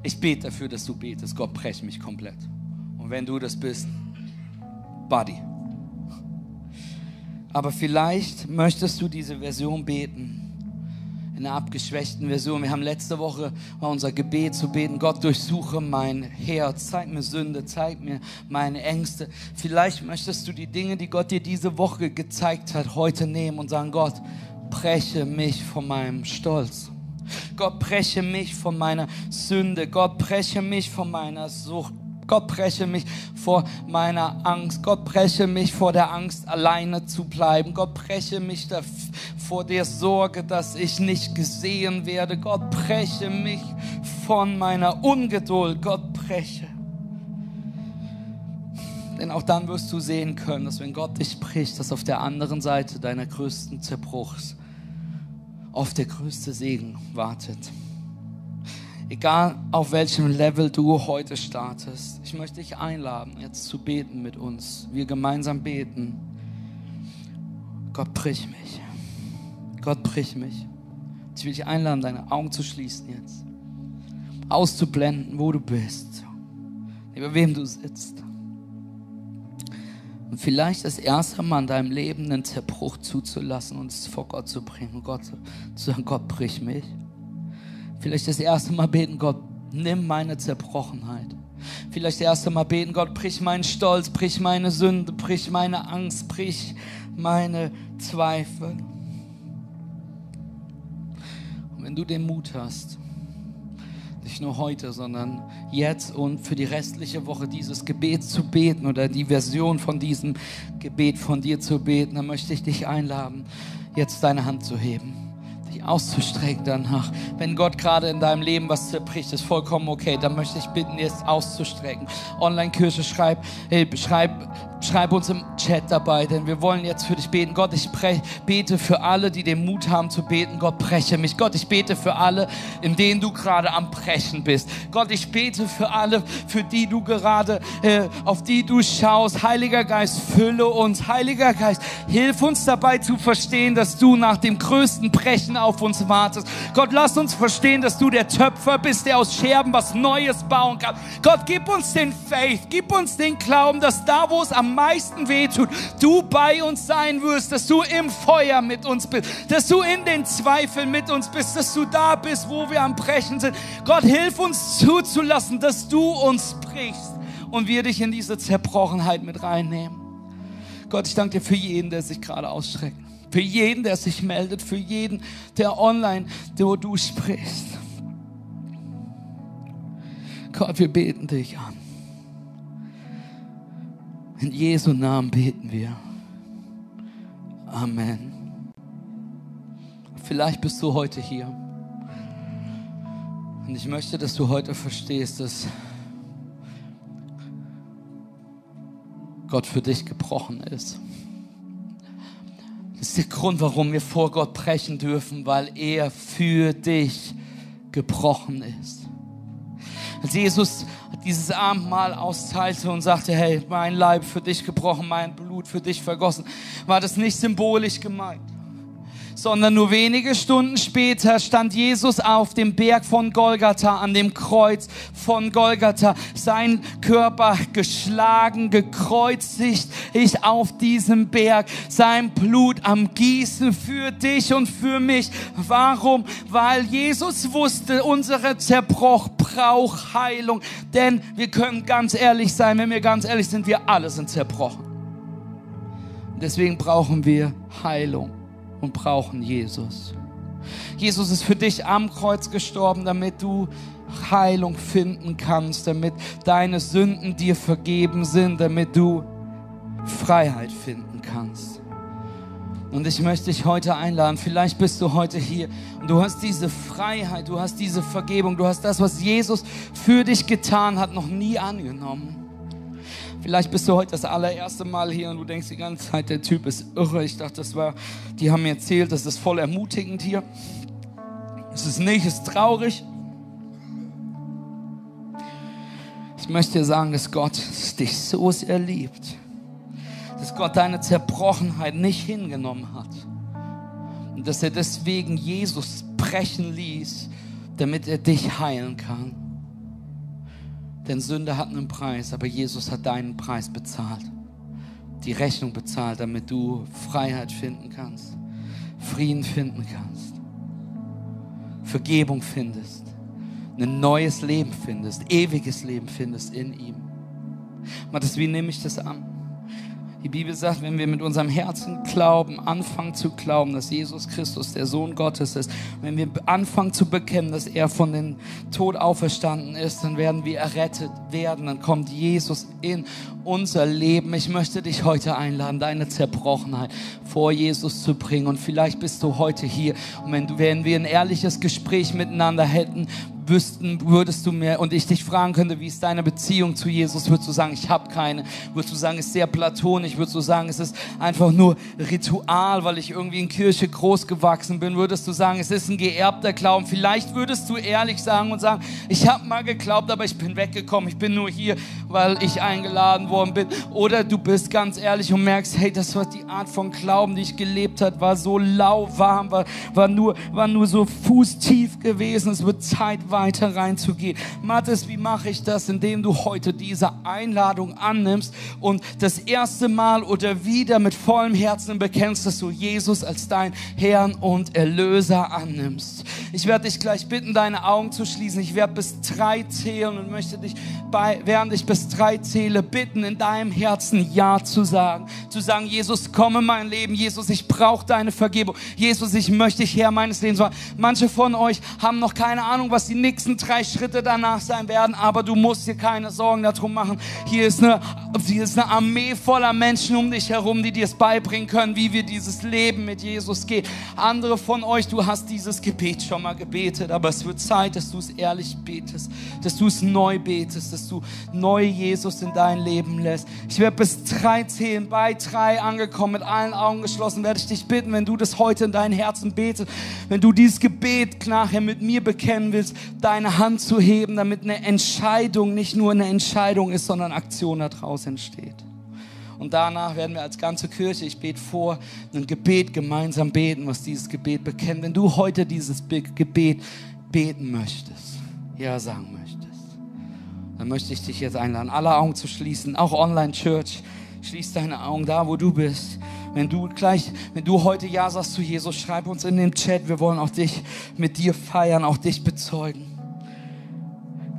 Ich bete dafür, dass du betest. Gott, brech mich komplett. Und wenn du das bist, Buddy. Aber vielleicht möchtest du diese Version beten. In einer abgeschwächten Version. Wir haben letzte Woche war unser Gebet zu beten. Gott, durchsuche mein Herz. Zeig mir Sünde. Zeig mir meine Ängste. Vielleicht möchtest du die Dinge, die Gott dir diese Woche gezeigt hat, heute nehmen und sagen, Gott, breche mich von meinem Stolz. Gott breche mich von meiner Sünde. Gott breche mich von meiner Sucht. Gott breche mich vor meiner Angst. Gott breche mich vor der Angst, alleine zu bleiben. Gott breche mich vor der Sorge, dass ich nicht gesehen werde. Gott breche mich von meiner Ungeduld. Gott breche. Denn auch dann wirst du sehen können, dass wenn Gott dich spricht, dass auf der anderen Seite deiner größten Zerbruchs auf der größte Segen wartet. Egal auf welchem Level du heute startest, ich möchte dich einladen, jetzt zu beten mit uns. Wir gemeinsam beten. Gott brich mich. Gott brich mich. Ich will dich einladen, deine Augen zu schließen jetzt. Auszublenden, wo du bist. Neben wem du sitzt. Und vielleicht das erste Mal in deinem Leben einen Zerbruch zuzulassen und es vor Gott zu bringen. Gott zu sagen, Gott, brich mich. Vielleicht das erste Mal beten, Gott, nimm meine Zerbrochenheit. Vielleicht das erste Mal beten, Gott, brich meinen Stolz, brich meine Sünde, brich meine Angst, brich meine Zweifel. Und wenn du den Mut hast, nicht nur heute, sondern jetzt und für die restliche Woche dieses Gebet zu beten oder die Version von diesem Gebet von dir zu beten, dann möchte ich dich einladen, jetzt deine Hand zu heben dich auszustrecken danach. Wenn Gott gerade in deinem Leben was zerbricht, ist vollkommen okay. Dann möchte ich bitten, jetzt auszustrecken. Online-Kirche, schreib, hey, schreib, schreib uns im Chat dabei, denn wir wollen jetzt für dich beten. Gott, ich bete für alle, die den Mut haben zu beten. Gott, breche mich. Gott, ich bete für alle, in denen du gerade am Brechen bist. Gott, ich bete für alle, für die du gerade, äh, auf die du schaust. Heiliger Geist, fülle uns. Heiliger Geist, hilf uns dabei zu verstehen, dass du nach dem größten Brechen auf uns wartest. Gott, lass uns verstehen, dass du der Töpfer bist, der aus Scherben was Neues bauen kann. Gott, gib uns den Faith, gib uns den Glauben, dass da, wo es am am meisten wehtut, du bei uns sein wirst, dass du im Feuer mit uns bist, dass du in den Zweifeln mit uns bist, dass du da bist, wo wir am Brechen sind. Gott, hilf uns zuzulassen, dass du uns brichst und wir dich in diese Zerbrochenheit mit reinnehmen. Gott, ich danke dir für jeden, der sich gerade ausstreckt. Für jeden, der sich meldet, für jeden, der online, wo du sprichst. Gott, wir beten dich an. In Jesu Namen beten wir. Amen. Vielleicht bist du heute hier. Und ich möchte, dass du heute verstehst, dass Gott für dich gebrochen ist. Das ist der Grund, warum wir vor Gott brechen dürfen, weil er für dich gebrochen ist. Als Jesus dieses Abendmahl austeilte und sagte, hey, mein Leib für dich gebrochen, mein Blut für dich vergossen, war das nicht symbolisch gemeint sondern nur wenige Stunden später stand Jesus auf dem Berg von Golgatha, an dem Kreuz von Golgatha, sein Körper geschlagen, gekreuzigt, ich auf diesem Berg, sein Blut am Gießen für dich und für mich. Warum? Weil Jesus wusste, unsere Zerbruch braucht Heilung, denn wir können ganz ehrlich sein, wenn wir ganz ehrlich sind, wir alle sind zerbrochen. Deswegen brauchen wir Heilung und brauchen Jesus. Jesus ist für dich am Kreuz gestorben, damit du Heilung finden kannst, damit deine Sünden dir vergeben sind, damit du Freiheit finden kannst. Und ich möchte dich heute einladen. Vielleicht bist du heute hier und du hast diese Freiheit, du hast diese Vergebung, du hast das, was Jesus für dich getan hat, noch nie angenommen. Vielleicht bist du heute das allererste Mal hier und du denkst die ganze Zeit, der Typ ist irre. Ich dachte, das war, die haben mir erzählt, das ist voll ermutigend hier. Es ist nicht, es ist traurig. Ich möchte dir sagen, dass Gott dich so sehr liebt, dass Gott deine Zerbrochenheit nicht hingenommen hat und dass er deswegen Jesus brechen ließ, damit er dich heilen kann. Denn Sünde hat einen Preis, aber Jesus hat deinen Preis bezahlt. Die Rechnung bezahlt, damit du Freiheit finden kannst, Frieden finden kannst, Vergebung findest, ein neues Leben findest, ewiges Leben findest in ihm. Matthias, wie nehme ich das an? Die Bibel sagt, wenn wir mit unserem Herzen glauben, anfangen zu glauben, dass Jesus Christus der Sohn Gottes ist, wenn wir anfangen zu bekennen, dass er von den Tod auferstanden ist, dann werden wir errettet werden. Dann kommt Jesus in unser Leben. Ich möchte dich heute einladen, deine Zerbrochenheit vor Jesus zu bringen. Und vielleicht bist du heute hier. Und wenn, wenn wir ein ehrliches Gespräch miteinander hätten, wüssten, würdest du mir und ich dich fragen könnte, wie ist deine Beziehung zu Jesus, würdest du sagen, ich habe keine. Würdest du sagen, es ist sehr platonisch. Würdest du sagen, es ist einfach nur Ritual, weil ich irgendwie in Kirche groß gewachsen bin. Würdest du sagen, es ist ein geerbter Glauben. Vielleicht würdest du ehrlich sagen und sagen, ich habe mal geglaubt, aber ich bin weggekommen. Ich bin nur hier, weil ich eingeladen worden bin. Oder du bist ganz ehrlich und merkst, hey, das war die Art von Glauben, die ich gelebt hat, war so lauwarm, war, war, nur, war nur so fußtief gewesen. Es wird Zeit, weiter reinzugehen. Mathis, wie mache ich das? Indem du heute diese Einladung annimmst und das erste Mal oder wieder mit vollem Herzen bekennst, dass du Jesus als dein Herrn und Erlöser annimmst. Ich werde dich gleich bitten, deine Augen zu schließen. Ich werde bis drei zählen und möchte dich bei, während ich bis drei zähle, bitten, in deinem Herzen Ja zu sagen. Zu sagen, Jesus, komme mein Leben. Jesus, ich brauche deine Vergebung. Jesus, ich möchte dich Herr meines Lebens machen. Manche von euch haben noch keine Ahnung, was die nächsten drei Schritte danach sein werden, aber du musst dir keine Sorgen darum machen. Hier ist eine, hier ist eine Armee voller Menschen um dich herum, die dir es beibringen können, wie wir dieses Leben mit Jesus gehen. Andere von euch, du hast dieses Gebet schon mal gebetet, aber es wird Zeit, dass du es ehrlich betest, dass du es neu betest, dass du neu Jesus in dein Leben lässt. Ich werde bis drei zählen, bei drei angekommen, mit allen Augen geschlossen, werde ich dich bitten, wenn du das heute in dein Herzen betest, wenn du dieses Gebet nachher mit mir bekennen willst, deine Hand zu heben, damit eine Entscheidung nicht nur eine Entscheidung ist, sondern Aktion daraus entsteht. Und danach werden wir als ganze Kirche, ich bete vor, ein Gebet gemeinsam beten, was dieses Gebet bekennt. Wenn du heute dieses Gebet beten möchtest, ja sagen möchtest, dann möchte ich dich jetzt einladen, alle Augen zu schließen, auch Online Church. Schließ deine Augen da, wo du bist. Wenn du gleich, wenn du heute Ja sagst zu Jesus, schreib uns in den Chat. Wir wollen auch dich mit dir feiern, auch dich bezeugen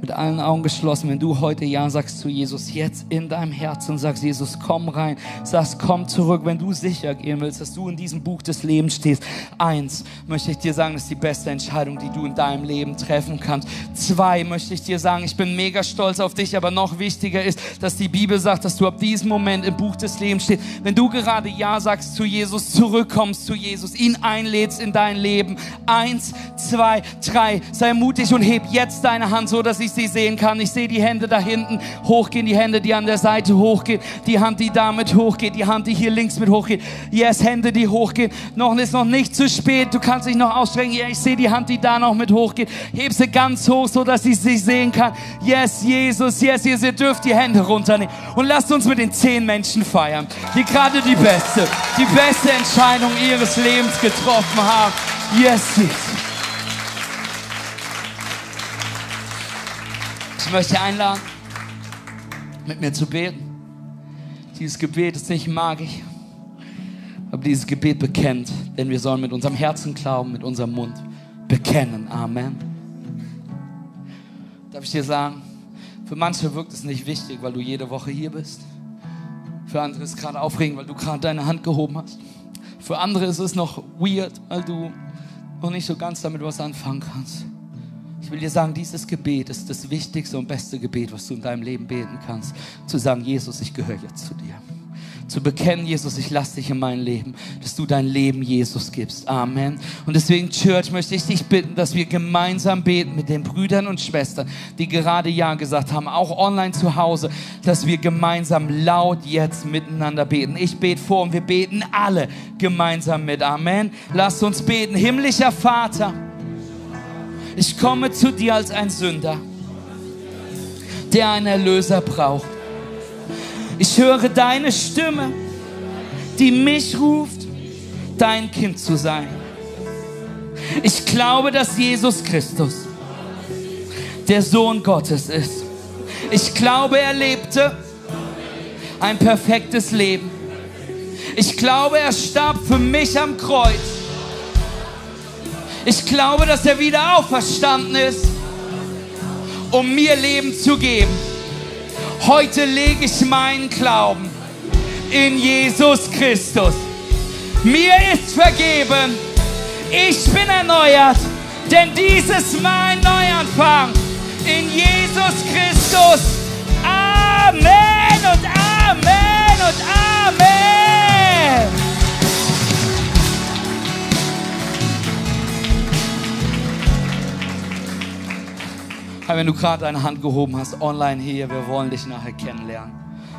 mit allen Augen geschlossen, wenn du heute Ja sagst zu Jesus, jetzt in deinem Herzen sagst, Jesus, komm rein, sagst, komm zurück, wenn du sicher gehen willst, dass du in diesem Buch des Lebens stehst. Eins, möchte ich dir sagen, das ist die beste Entscheidung, die du in deinem Leben treffen kannst. Zwei, möchte ich dir sagen, ich bin mega stolz auf dich, aber noch wichtiger ist, dass die Bibel sagt, dass du ab diesem Moment im Buch des Lebens stehst. Wenn du gerade Ja sagst zu Jesus, zurückkommst zu Jesus, ihn einlädst in dein Leben. Eins, zwei, drei, sei mutig und heb jetzt deine Hand so, dass ich ich sie sehen kann. Ich sehe die Hände da hinten hochgehen, die Hände, die an der Seite hochgehen, die Hand, die damit hochgeht, die Hand, die hier links mit hochgeht. Yes, Hände, die hochgehen. Noch ist noch nicht zu spät. Du kannst dich noch ausstrecken. Ja, ich sehe die Hand, die da noch mit hochgeht. Heb sie ganz hoch, so dass ich sie sehen kann. Yes, Jesus, yes, yes, ihr dürft die Hände runternehmen. Und lasst uns mit den zehn Menschen feiern, die gerade die beste, die beste Entscheidung ihres Lebens getroffen haben. Yes, Jesus. Ich möchte einladen, mit mir zu beten. Dieses Gebet ist nicht magisch, aber dieses Gebet bekennt, denn wir sollen mit unserem Herzen glauben, mit unserem Mund bekennen. Amen. Darf ich dir sagen, für manche wirkt es nicht wichtig, weil du jede Woche hier bist. Für andere ist es gerade aufregend, weil du gerade deine Hand gehoben hast. Für andere ist es noch weird, weil du noch nicht so ganz damit was anfangen kannst. Ich will dir sagen, dieses Gebet ist das wichtigste und beste Gebet, was du in deinem Leben beten kannst. Zu sagen, Jesus, ich gehöre jetzt zu dir. Zu bekennen, Jesus, ich lasse dich in mein Leben, dass du dein Leben Jesus gibst. Amen. Und deswegen, Church, möchte ich dich bitten, dass wir gemeinsam beten mit den Brüdern und Schwestern, die gerade Ja gesagt haben, auch online zu Hause, dass wir gemeinsam laut jetzt miteinander beten. Ich bete vor und wir beten alle gemeinsam mit. Amen. Lasst uns beten. Himmlischer Vater, ich komme zu dir als ein Sünder, der einen Erlöser braucht. Ich höre deine Stimme, die mich ruft, dein Kind zu sein. Ich glaube, dass Jesus Christus der Sohn Gottes ist. Ich glaube, er lebte ein perfektes Leben. Ich glaube, er starb für mich am Kreuz ich glaube, dass er wieder auferstanden ist, um mir Leben zu geben. Heute lege ich meinen Glauben in Jesus Christus. Mir ist vergeben. Ich bin erneuert, denn dies ist mein Neuanfang. In Jesus Christus. Amen und Amen und Amen. Hey, wenn du gerade deine Hand gehoben hast, online hier, wir wollen dich nachher kennenlernen.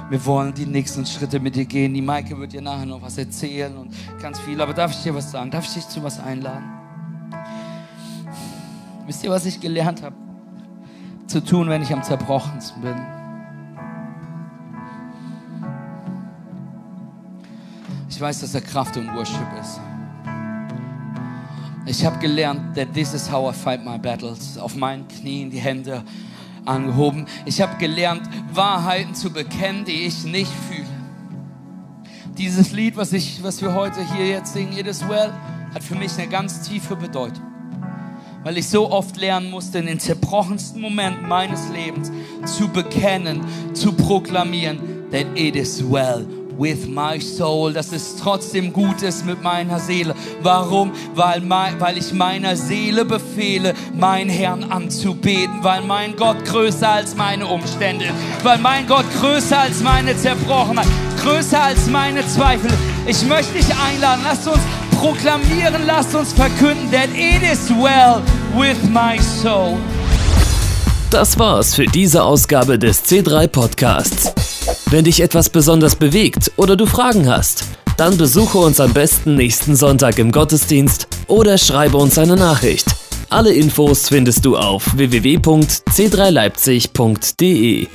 Wir wollen die nächsten Schritte mit dir gehen. Die Maike wird dir nachher noch was erzählen und ganz viel. Aber darf ich dir was sagen? Darf ich dich zu was einladen? Wisst ihr, was ich gelernt habe? zu tun, wenn ich am zerbrochensten bin. Ich weiß, dass er Kraft und Worship ist. Ich habe gelernt, that this is how I fight my battles. Auf meinen Knien die Hände angehoben. Ich habe gelernt, Wahrheiten zu bekennen, die ich nicht fühle. Dieses Lied, was, ich, was wir heute hier jetzt singen, It is well, hat für mich eine ganz tiefe Bedeutung. Weil ich so oft lernen musste, in den zerbrochensten Momenten meines Lebens zu bekennen, zu proklamieren, that it is well with my soul, dass es trotzdem gut ist mit meiner Seele. Warum? Weil, mein, weil ich meiner Seele befehle, meinen Herrn anzubeten, weil mein Gott größer als meine Umstände ist, weil mein Gott größer als meine Zerbrochenheit, größer als meine Zweifel. Ich möchte dich einladen, lasst uns proklamieren, lasst uns verkünden, that it is well with my soul. Das war's für diese Ausgabe des C3 Podcasts. Wenn dich etwas besonders bewegt oder du Fragen hast, dann besuche uns am besten nächsten Sonntag im Gottesdienst oder schreibe uns eine Nachricht. Alle Infos findest du auf www.c3leipzig.de.